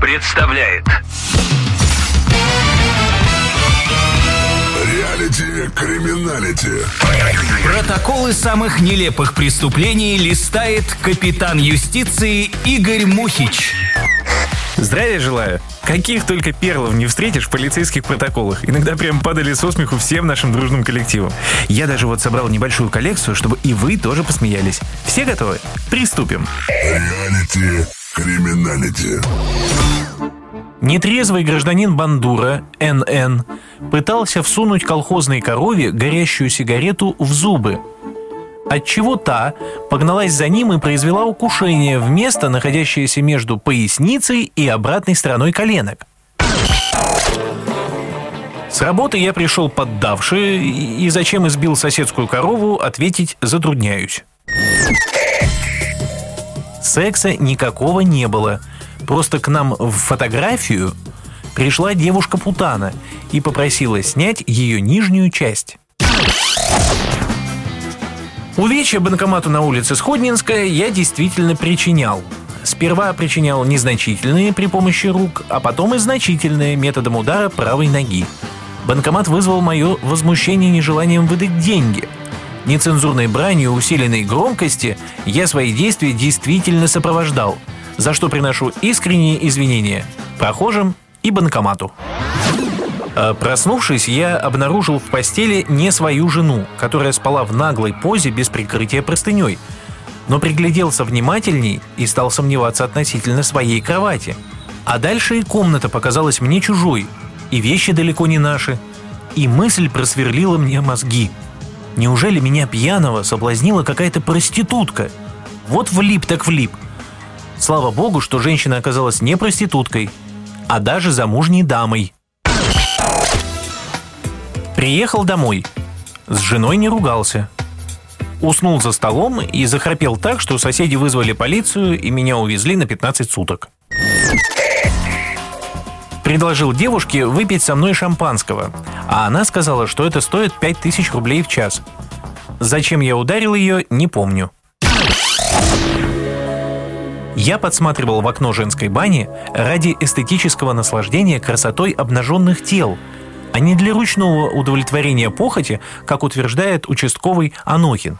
представляет Реалити криминалити. Протоколы самых нелепых преступлений листает капитан юстиции Игорь Мухич. Здравия желаю. Каких только перлов не встретишь в полицейских протоколах. Иногда прям падали со смеху всем нашим дружным коллективом. Я даже вот собрал небольшую коллекцию, чтобы и вы тоже посмеялись. Все готовы? Приступим. Реалити криминалити. Нетрезвый гражданин Бандура, НН, пытался всунуть колхозной корове горящую сигарету в зубы. Отчего та погналась за ним и произвела укушение в место, находящееся между поясницей и обратной стороной коленок. С работы я пришел поддавший, и зачем избил соседскую корову, ответить затрудняюсь. Секса никакого не было. Просто к нам в фотографию пришла девушка-путана и попросила снять ее нижнюю часть. Увечья банкомату на улице Сходнинская я действительно причинял. Сперва причинял незначительные при помощи рук, а потом и значительные методом удара правой ноги. Банкомат вызвал мое возмущение нежеланием выдать деньги. Нецензурной бранью усиленной громкости я свои действия действительно сопровождал, за что приношу искренние извинения прохожим и банкомату. А, Проснувшись, я обнаружил в постели не свою жену, которая спала в наглой позе без прикрытия простыней, но пригляделся внимательней и стал сомневаться относительно своей кровати. А дальше и комната показалась мне чужой, и вещи далеко не наши, и мысль просверлила мне мозги. Неужели меня пьяного соблазнила какая-то проститутка? Вот влип так влип. Слава богу, что женщина оказалась не проституткой, а даже замужней дамой. Приехал домой. С женой не ругался. Уснул за столом и захрапел так, что соседи вызвали полицию и меня увезли на 15 суток. Предложил девушке выпить со мной шампанского, а она сказала, что это стоит 5000 рублей в час. Зачем я ударил ее, не помню. Я подсматривал в окно женской бани ради эстетического наслаждения красотой обнаженных тел, а не для ручного удовлетворения похоти, как утверждает участковый Анохин.